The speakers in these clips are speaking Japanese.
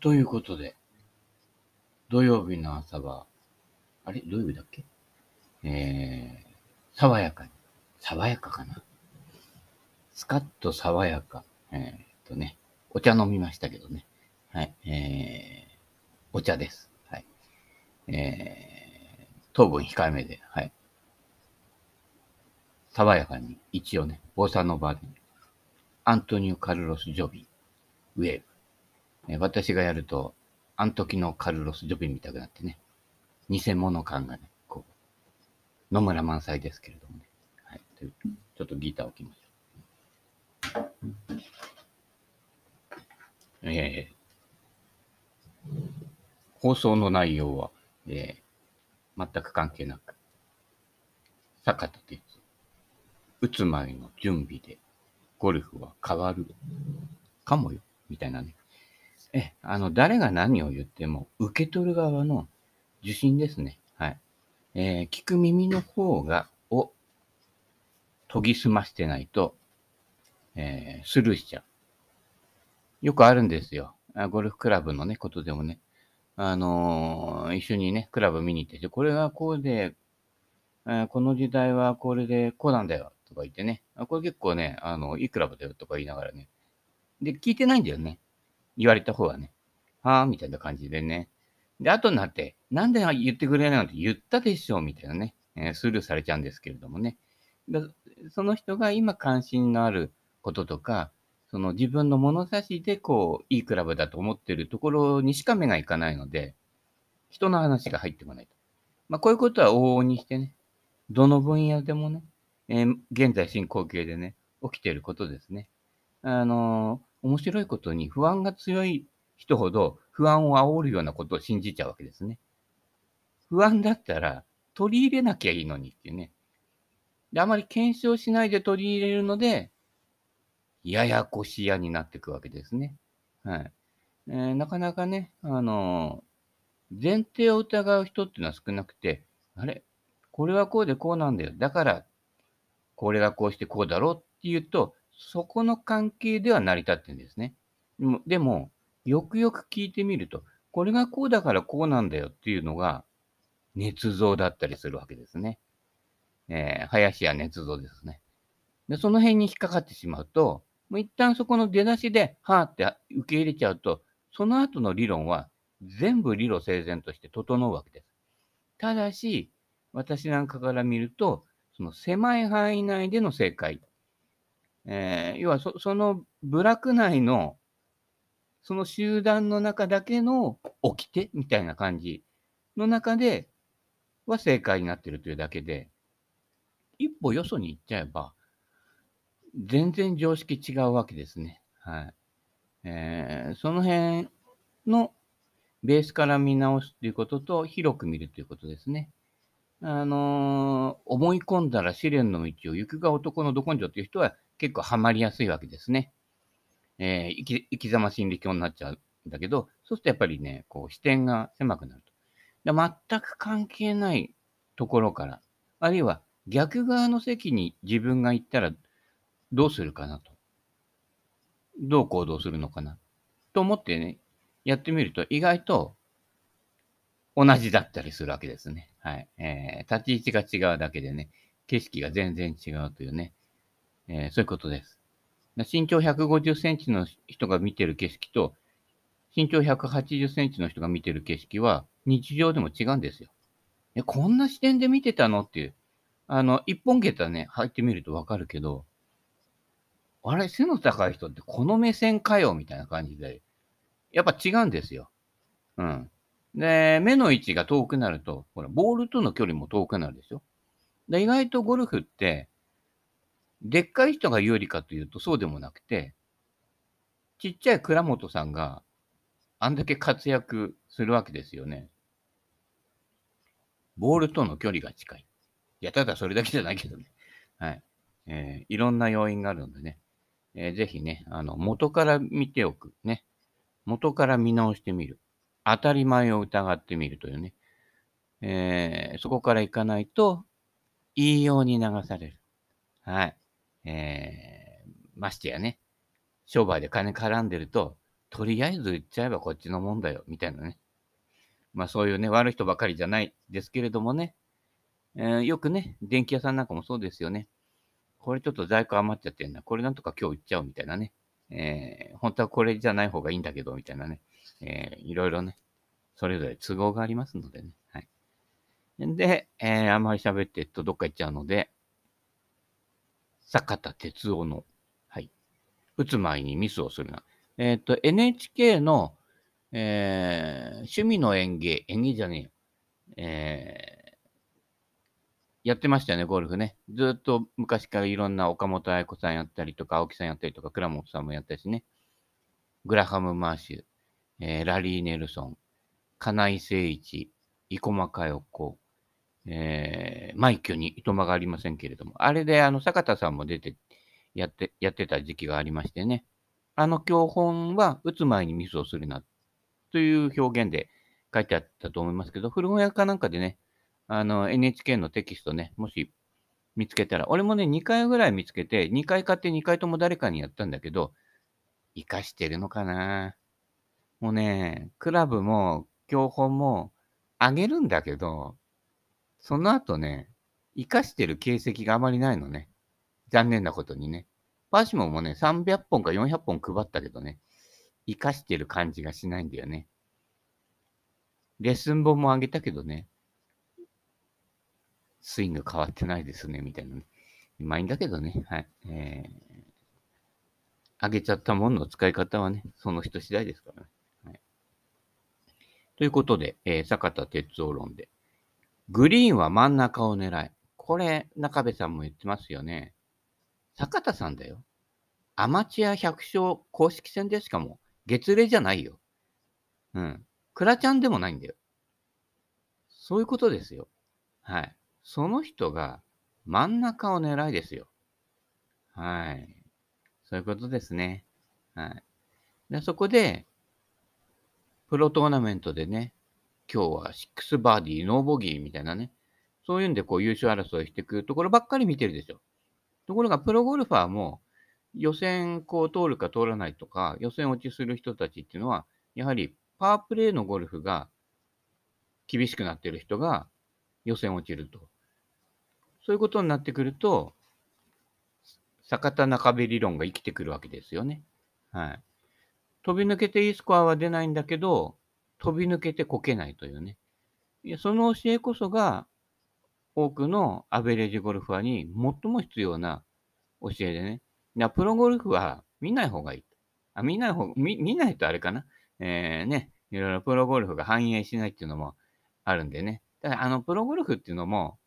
ということで、土曜日の朝は、あれ？土曜日だっけ？えー、爽やかに。爽やかかな？スカッと爽やか。えー、っとね、お茶飲みましたけどね。はい。えー、お茶です。はい。えー、糖分控えめで、はい。爽やかに、一応ね、ボサノバで、アントニオ・カルロス・ジョビン、ウェーブ。え、私がやると、あん時のカルロス・ジョビン見たくなってね、偽物感がね、こう、野村満載ですけれどもね。はい。ちょっとギターを置きましょう。えー、放送の内容は、えー、全く関係なく、坂田哲、打つ前の準備で、ゴルフは変わるかもよ、みたいなね。え、あの、誰が何を言っても、受け取る側の受信ですね。はい。えー、聞く耳の方が、を研ぎ澄ましてないと、えー、スルーしちゃう。よくあるんですよ。ゴルフクラブのね、ことでもね。あのー、一緒にね、クラブ見に行ってて、これがこうで、えー、この時代はこれでこうなんだよ、とか言ってね。これ結構ね、あの、いいクラブだよ、とか言いながらね。で、聞いてないんだよね。言われた方はね。はぁ、みたいな感じでね。で、後になって、なんで言ってくれないのって言ったでしょうみたいなね、えー、スルーされちゃうんですけれどもね。その人が今関心のあることとか、その自分の物差しでこう、いいクラブだと思ってるところにしか目がいかないので、人の話が入ってこないと。まあ、こういうことは往々にしてね、どの分野でもね、えー、現在進行形でね、起きていることですね。あのー、面白いことに不安が強い人ほど不安を煽るようなことを信じちゃうわけですね。不安だったら取り入れなきゃいいのにっていうね。で、あまり検証しないで取り入れるので、ややこしやになっていくわけですね。はい。えー、なかなかね、あのー、前提を疑う人っていうのは少なくて、あれ？これはこうでこうなんだよ。だから、これがこうしてこうだろうっていうと、そこの関係では成り立ってるんですね。でも、よくよく聞いてみると、これがこうだからこうなんだよっていうのが、捏造だったりするわけですね。えー、林家捏造ですね。で、その辺に引っかかってしまうと、もう一旦そこの出だしで、はーって受け入れちゃうと、その後の理論は全部理路整然として整うわけです。ただし、私なんかから見ると、その狭い範囲内での正解。えー、要はそ、その部落内の、その集団の中だけの起きてみたいな感じの中では正解になってるというだけで、一歩よそに行っちゃえば、全然常識違うわけですね。はい。えー、その辺のベースから見直すということと、広く見るということですね。あのー、思い込んだら試練の道を行くが男のど根性という人は結構ハマりやすいわけですね。えー、生き生き様心理教になっちゃうんだけど、そうするとやっぱりね、こう視点が狭くなると。で全く関係ないところから、あるいは逆側の席に自分が行ったらどうするかなと。どう行動するのかな。と思ってね、やってみると意外と同じだったりするわけですね。はい。えー、立ち位置が違うだけでね、景色が全然違うというね、えー、そういうことです。身長150センチの人が見てる景色と、身長180センチの人が見てる景色は日常でも違うんですよ。え、こんな視点で見てたのっていう。あの、一本桁ね、入ってみるとわかるけど、あれ、背の高い人ってこの目線かよみたいな感じで、やっぱ違うんですよ。うん。で、目の位置が遠くなると、ほら、ボールとの距離も遠くなるでしょ。で、意外とゴルフって、でっかい人が有利かというとそうでもなくて、ちっちゃい倉本さんがあんだけ活躍するわけですよね。ボールとの距離が近い。いや、ただそれだけじゃないけどね。はい。えー、いろんな要因があるのでね。えー、ぜひね、あの、元から見ておく。ね。元から見直してみる。当たり前を疑ってみるというね。えー、そこから行かないと、いいように流される。はい。えー、ましてやね、商売で金絡んでると、とりあえず言っちゃえばこっちのもんだよ、みたいなね。まあそういうね、悪い人ばかりじゃないですけれどもね、えー、よくね、電気屋さんなんかもそうですよね。これちょっと在庫余っちゃってんな。これなんとか今日売っちゃうみたいなね。えー、本当はこれじゃない方がいいんだけど、みたいなね。えー、いろいろね、それぞれ都合がありますのでね。はい。で、えー、あんまり喋ってるとどっか行っちゃうので、坂田哲夫の、はい。打つ前にミスをするな。えっ、ー、と、NHK の、えー、趣味の演芸、演芸じゃねえよ。えー、やってましたよね、ゴルフね。ずっと昔からいろんな岡本愛子さんやったりとか、青木さんやったりとか、倉本さんもやったしね。グラハム・マーシュ、えー、ラリー・ネルソン、金井誠一、生駒佳代子、えー、マイキョにいとまがありませんけれども、あれであの坂田さんも出てやってやってた時期がありましてね、あの教本は打つ前にミスをするなという表現で書いてあったと思いますけど、古本屋かなんかでね、あの NHK のテキストね、もし見つけたら、俺もね、2回ぐらい見つけて、2回買って2回とも誰かにやったんだけど、活かしてるのかな。もうね、クラブも教本もあげるんだけど、その後ね、活かしてる形跡があまりないのね。残念なことにね。パーシモンもね、300本か400本配ったけどね、活かしてる感じがしないんだよね。レッスン本もあげたけどね、スイング変わってないですね、みたいなね。まいいんだけどね、はい。えー、あげちゃったものの使い方はね、その人次第ですからね。はい、ということで、えー、坂田哲夫論で、グリーンは真ん中を狙い。これ、中部さんも言ってますよね。坂田さんだよ。アマチュア100勝公式戦でしかも、月齢じゃないよ。うん。クラちゃんでもないんだよ。そういうことですよ。はい。その人が真ん中を狙いですよ。はい。そういうことですね。はい。でそこで、プロトーナメントでね、今日は6バーディー、ノーボギーみたいなね、そういうんでこう優勝争いしてくるところばっかり見てるでしょ。ところが、プロゴルファーも予選こう通るか通らないとか、予選落ちする人たちっていうのは、やはりパワープレイのゴルフが厳しくなっている人が予選落ちると。そういうことになってくると、坂田中部理論が生きてくるわけですよね。はい。飛び抜けていいスコアは出ないんだけど、飛び抜けてこけないというね。いやその教えこそが多くのアベレージゴルファーに最も必要な教えでね。プロゴルフは見ない方がいい。あ見ない方見、見ないとあれかな。えー、ね、いろいろプロゴルフが反映しないっていうのもあるんでね。ただ、あの、プロゴルフっていうのも、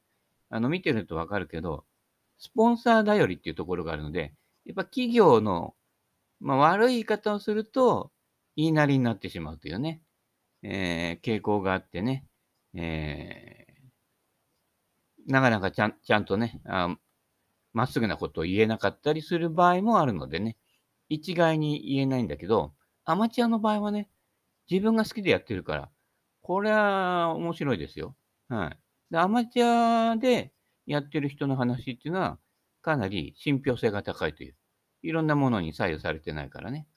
あの、見てるとわかるけど、スポンサー頼りっていうところがあるので、やっぱ企業の、まあ、悪い言い方をすると、言いなりになってしまうというね、えー、傾向があってね、えーなかなかちゃんちゃんとね、まっすぐなことを言えなかったりする場合もあるのでね、一概に言えないんだけど、アマチュアの場合はね、自分が好きでやってるから、これは面白いですよ。はい。で、アマチュアでやってる人の話っていうのは、かなり信憑性が高いという。いろんなものに左右されてないからね。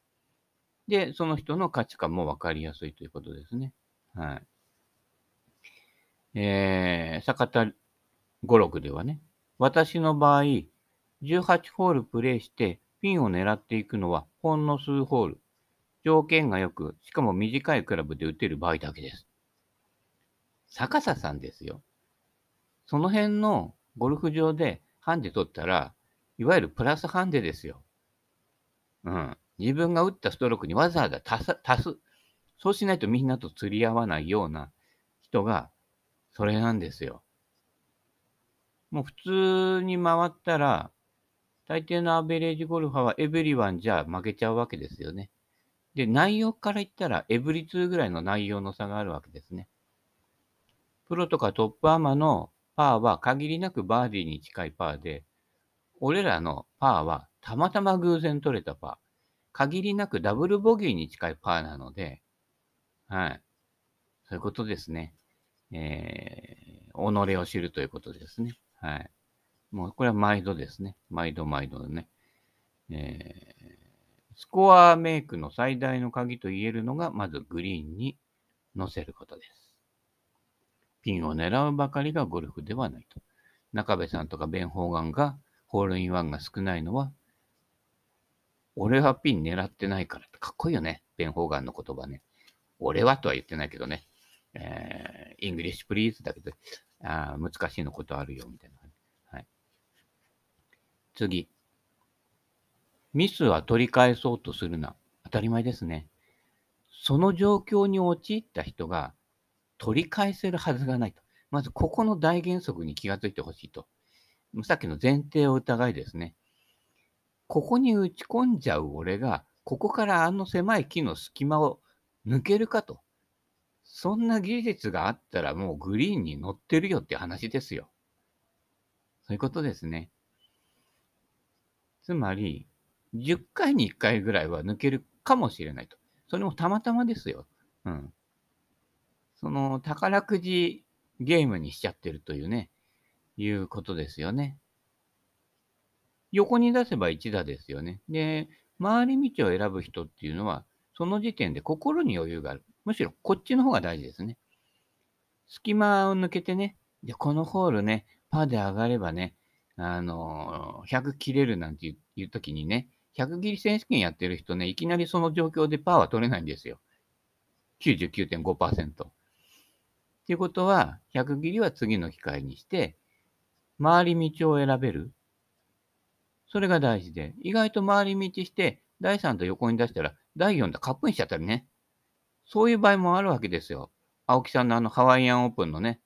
で、その人の価値観もわかりやすいということですね。はい。えー、坂田語録ではね、私の場合、18ホールプレイしてピンを狙っていくのはほんの数ホール。条件が良く、しかも短いクラブで打てる場合だけです。坂田さんですよ。その辺のゴルフ場でハンデ取ったら、いわゆるプラスハンデですよ。うん。自分が打ったストロークにわざわざ足す。足すそうしないとみんなと釣り合わないような人が、それなんですよ。もう普通に回ったら、大抵のアベレージゴルファーは every one じゃ負けちゃうわけですよね。で、内容から言ったら every two ぐらいの内容の差があるわけですね。プロとかトップアマのパーは限りなくバーディーに近いパーで、俺らのパーはたまたま偶然取れたパー。限りなくダブルボギーに近いパーなので、はい。そういうことですね。えー、己を知るということですね。はい。もうこれは毎度ですね。毎度毎度ね。えー、スコアメイクの最大の鍵と言えるのが、まずグリーンに乗せることです。ピンを狙うばかりがゴルフではないと。中部さんとかベン・ホーガンがホールインワンが少ないのは、俺はピン狙ってないからってかっこいいよね。ベン・ホーガンの言葉ね。俺はとは言ってないけどね。えー、 English please だけど、あ難しいのことあるよ、みたいな。はい。次。ミスは取り返そうとするな。当たり前ですね。その状況に陥った人が取り返せるはずがないと。まず、ここの大原則に気がついてほしいと。さっきの前提を疑いですね。ここに打ち込んじゃう俺が、ここからあの狭い木の隙間を抜けるかと。そんな技術があったらもうグリーンに乗ってるよって話ですよ。そういうことですね。つまり、10回に1回ぐらいは抜けるかもしれないと。それもたまたまですよ。うん。その宝くじゲームにしちゃってるというね、いうことですよね。横に出せば1打ですよね。で、回り道を選ぶ人っていうのは、その時点で心に余裕がある。むしろこっちの方が大事ですね。隙間を抜けてね、で、このホールね、パーで上がればね、あのー、100切れるなんていう時にね、100切り選手権やってる人ね、いきなりその状況でパーは取れないんですよ。99.5%。っていうことは、100切りは次の機会にして、回り道を選べる。それが大事で、意外と回り道して、第3と横に出したら、第4だカップインしちゃったりね。そういう場合もあるわけですよ。青木さんのあのハワイアンオープンのね、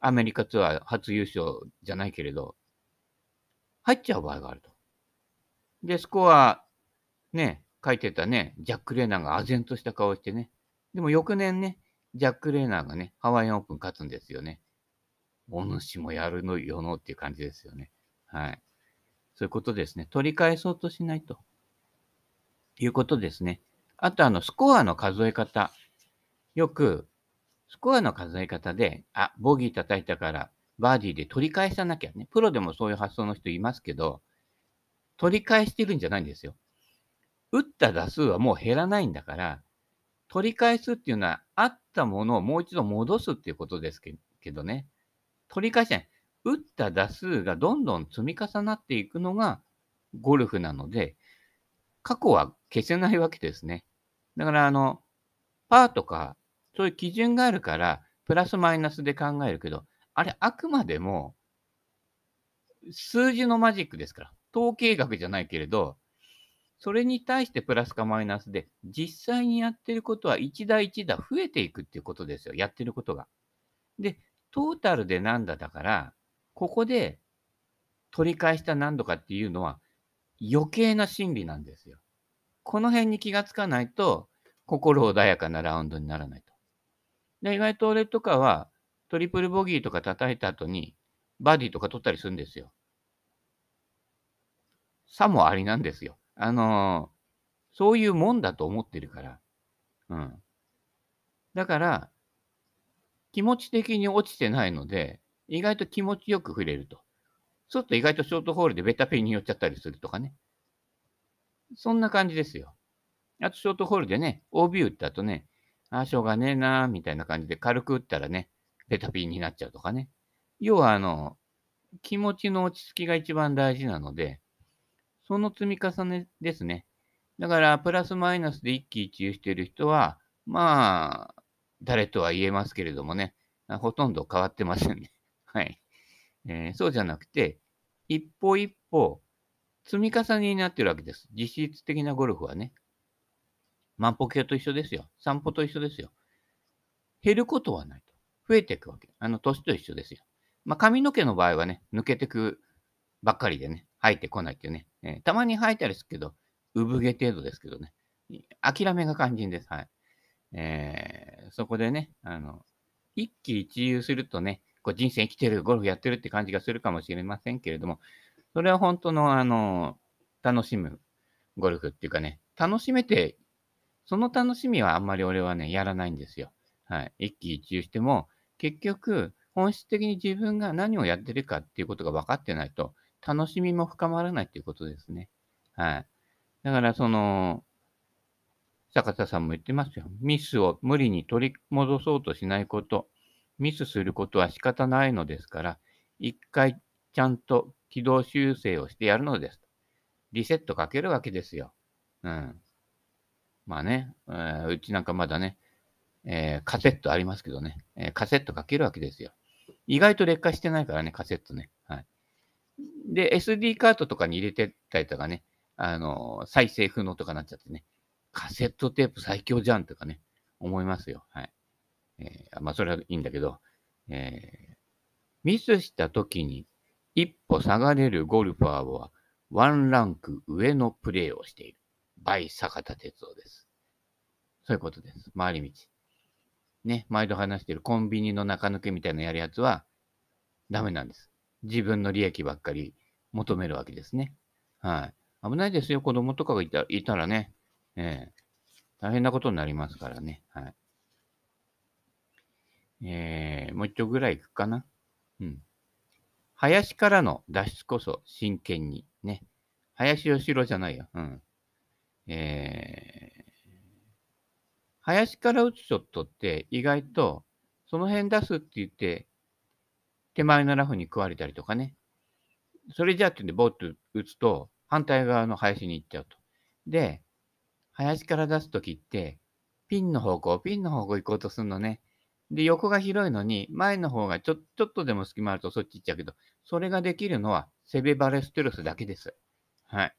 アメリカツアー初優勝じゃないけれど、入っちゃう場合があると。で、スコア、ね、書いてたね、ジャック・レーナーが唖然とした顔してね。でも翌年ね、ジャック・レーナーがね、ハワイアンオープン勝つんですよね。お主もやるのよのっていう感じですよね。はい。そういうことですね。取り返そうとしないと。いうことですね。あと、あの、スコアの数え方。よく、スコアの数え方で、あ、ボギー叩いたから、バーディーで取り返さなきゃね。プロでもそういう発想の人いますけど、取り返してるんじゃないんですよ。打った打数はもう減らないんだから、取り返すっていうのは、あったものをもう一度戻すっていうことですけどね。取り返しない。打った打数がどんどん積み重なっていくのがゴルフなので、過去は消せないわけですね。だから、あの、パーとか、そういう基準があるから、プラスマイナスで考えるけど、あれ、あくまでも、数字のマジックですから。統計学じゃないけれど、それに対してプラスかマイナスで、実際にやってることは一打一打増えていくっていうことですよ。やってることが。で、トータルで何だだから、ここで取り返した何度かっていうのは余計な心理なんですよ。この辺に気がつかないと、心穏やかなラウンドにならないと。で、意外と俺とかは、トリプルボギーとか叩いた後に、バディとか取ったりするんですよ。さもありなんですよ。あのー、そういうもんだと思ってるから。うん。だから、気持ち的に落ちてないので、意外と気持ちよく触れると。そうすると意外とショートホールでベタペンに寄っちゃったりするとかね。そんな感じですよ。あとショートホールでね、OB 打った後ね、ああ、しょうがねえなーみたいな感じで軽く打ったらね、ベタピンになっちゃうとかね。要はあの、気持ちの落ち着きが一番大事なので、その積み重ねですね。だから、プラスマイナスで一喜一憂してる人は、まあ、誰とは言えますけれどもね、ほとんど変わってませんね。はい。えー、そうじゃなくて、一歩一歩、積み重ねになってるわけです。実質的なゴルフはね。万歩計と一緒ですよ。散歩と一緒ですよ。減ることはないと。増えていくわけ。あの、年と一緒ですよ。まあ、髪の毛の場合はね、抜けてくばっかりでね、生えてこないっていうね。えー、たまに生えたりするけど、産毛程度ですけどね。諦めが肝心です。はい。えー、そこでね、あの、一喜一憂するとね、こう人生生きてる、ゴルフやってるって感じがするかもしれませんけれども、それは本当の、あの、楽しむゴルフっていうかね、楽しめて、その楽しみはあんまり俺はね、やらないんですよ。はい。一喜一憂しても、結局、本質的に自分が何をやってるかっていうことが分かってないと、楽しみも深まらないっていうことですね。はい。だからその、坂田さんも言ってますよ。ミスを無理に取り戻そうとしないこと。ミスすることは仕方ないのですから、一回ちゃんと軌道修正をしてやるのです。リセットかけるわけですよ。うん。まあね、えー、うちなんかまだね、えー、カセットありますけどね、えー、カセットかけるわけですよ。意外と劣化してないからね、カセットね。はい。で、SD カードとかに入れてたりとかね、あのー、再生不能とかなっちゃってね、カセットテープ最強じゃんとかね、思いますよ。はい。えー、まあ、それはいいんだけど、えー、ミスした時に一歩下がれるゴルファーはワンランク上のプレーをしている。バイ坂田哲夫です。そういうことです。回り道。ね、毎度話してるコンビニの中抜けみたいなやるやつはダメなんです。自分の利益ばっかり求めるわけですね。はい。危ないですよ。子供とかがいたいたらね、えー、大変なことになりますからね。はい。えー、もう一丁ぐらい行くかな？うん。林からの脱出こそ真剣に。ね。林義郎じゃないよ。うん。えー、林から打つショットって意外とその辺出すって言って手前のラフに食われたりとかね。それじゃあってんでボーッと打つと反対側の林に行っちゃうと。で、林から出すときってピンの方向、ピンの方向行こうとするのね。で、横が広いのに、前の方がちょちょっとでも隙間あるとそっち行っちゃうけど、それができるのはセベバレステロスだけです。はい。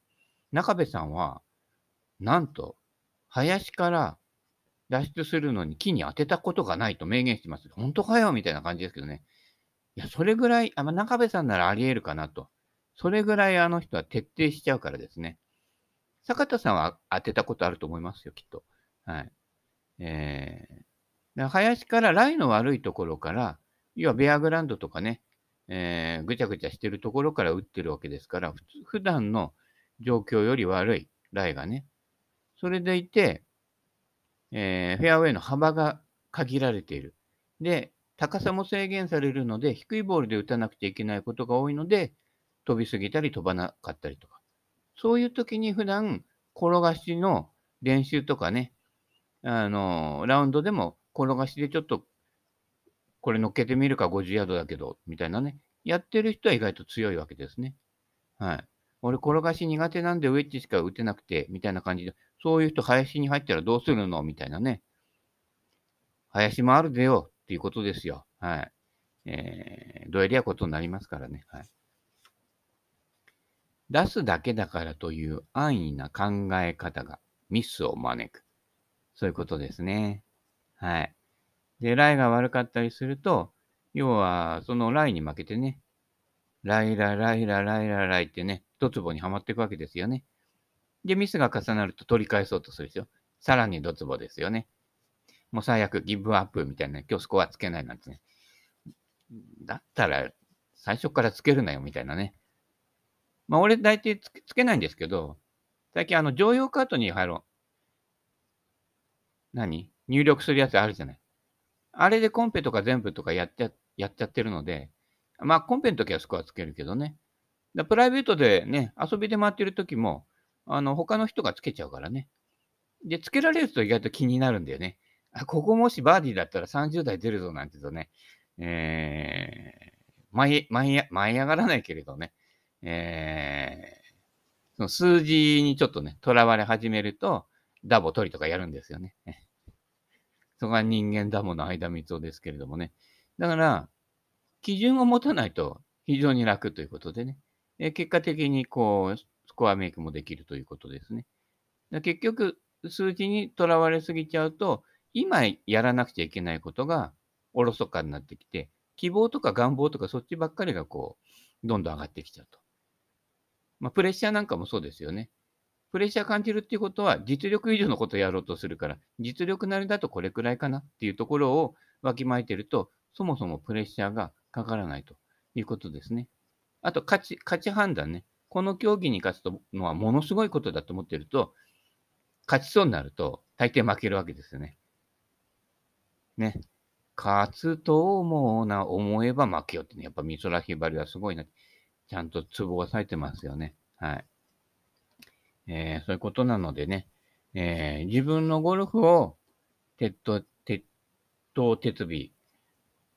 中部さんは、なんと、林から脱出するのに木に当てたことがないと明言してます。本当かよみたいな感じですけどね。いや、それぐらい、あま中部さんならあり得るかなと。それぐらいあの人は徹底しちゃうからですね。坂田さんは当てたことあると思いますよ、きっと。はい。えー、林からライの悪いところから、要はベアグランドとかね、えー、ぐちゃぐちゃしてるところから打ってるわけですから、普段の状況より悪いライがね。それでいて、えー、フェアウェイの幅が限られている。で、高さも制限されるので、低いボールで打たなくちゃいけないことが多いので、飛びすぎたり飛ばなかったりとか。そういう時に普段、転がしの練習とかね、あの、ラウンドでも転がしでちょっと、これ乗っけてみるか50ヤードだけど、みたいなね。やってる人は意外と強いわけですね。はい。俺、転がし苦手なんでウェッジしか打てなくて、みたいな感じで、そういう人、林に入ったらどうするの？みたいなね。林もあるでよ、っていうことですよ。はい。えー、どえりゃことになりますからね。はい。出すだけだからという安易な考え方がミスを招く。そういうことですね。はい。で、ライが悪かったりすると、要は、そのライに負けてね、ライラライラライラライってね、ドツボにはまっていくわけですよね。で、ミスが重なると取り返そうとするでしょ。さらにドツボですよね。もう最悪、ギブアップみたいな、今日スコアつけないなんてね。だったら、最初からつけるなよ、みたいなね。まあ、俺大体つけないんですけど、最近あの、常用カートに入ろう。何？入力するやつあるじゃない。あれでコンペとか全部とかやっちゃやっちゃってるので、まあコンペの時はスコアつけるけどね。プライベートでね、遊びで回ってる時も、あの、他の人がつけちゃうからね。で、つけられると意外と気になるんだよね。あ、ここもしバーディーだったら30代出るぞなんて言うとね、えー、舞い、舞い、舞い上がらないけれどね、えー、その数字にちょっとね、囚われ始めると、ダボ取りとかやるんですよね。そこが人間ダモの間三つですけれどもね。だから、基準を持たないと非常に楽ということでね。で結果的にこう、スコアメイクもできるということですね。結局、数字にとらわれすぎちゃうと、今やらなくちゃいけないことがおろそかになってきて、希望とか願望とかそっちばっかりがこう、どんどん上がってきちゃうと。まあ、プレッシャーなんかもそうですよね。プレッシャー感じるっていうことは、実力以上のことをやろうとするから、実力なりだとこれくらいかなっていうところをわきまえてると、そもそもプレッシャーがかからないということですね。あと、勝ち、勝ち判断ね。この競技に勝つのはものすごいことだと思ってると、勝ちそうになると、大抵負けるわけですよね。ね。勝つと思うな、思えば負けよってね。やっぱ美空ひばりはすごいな。ちゃんとツボが咲いてますよね。はい。えー、そういうことなのでね、えー、自分のゴルフを鉄頭、鉄頭鉄尾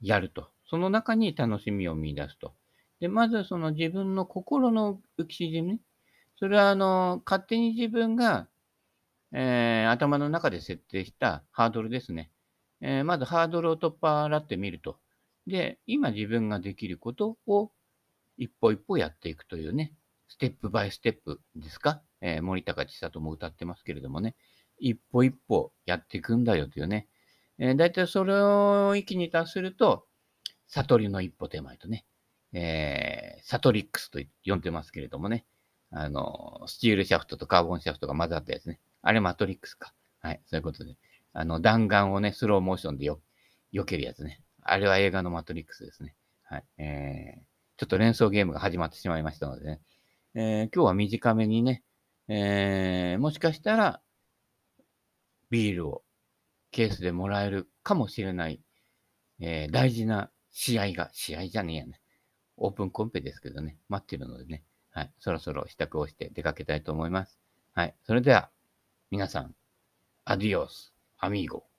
やると。その中に楽しみを見出すと。で、まずその自分の心の浮き沈み。それはあの、勝手に自分が、えー、頭の中で設定したハードルですね。えー、まずハードルを取っ払ってみると。で、今自分ができることを一歩一歩やっていくというね、ステップバイステップですか、えー、森高千里も歌ってますけれどもね、一歩一歩やっていくんだよというね、えー、大体それを域に達すると、悟りの一歩手前とね、えー、サトリックスと呼んでますけれどもね、あの、スチールシャフトとカーボンシャフトが混ざったやつね。あれマトリックスか。はい、そういうことで。あの、弾丸をね、スローモーションでよ、避けるやつね。あれは映画のマトリックスですね。はい。えー、ちょっと連想ゲームが始まってしまいましたのでね。えー、今日は短めにね、えー、もしかしたら、ビールをケースでもらえるかもしれない、えー、大事な試合が、試合じゃねえやね。オープンコンペですけどね、待ってるのでね、はい、そろそろ支度をして出かけたいと思います。はい、それでは、皆さん、アディオス、アミーゴ。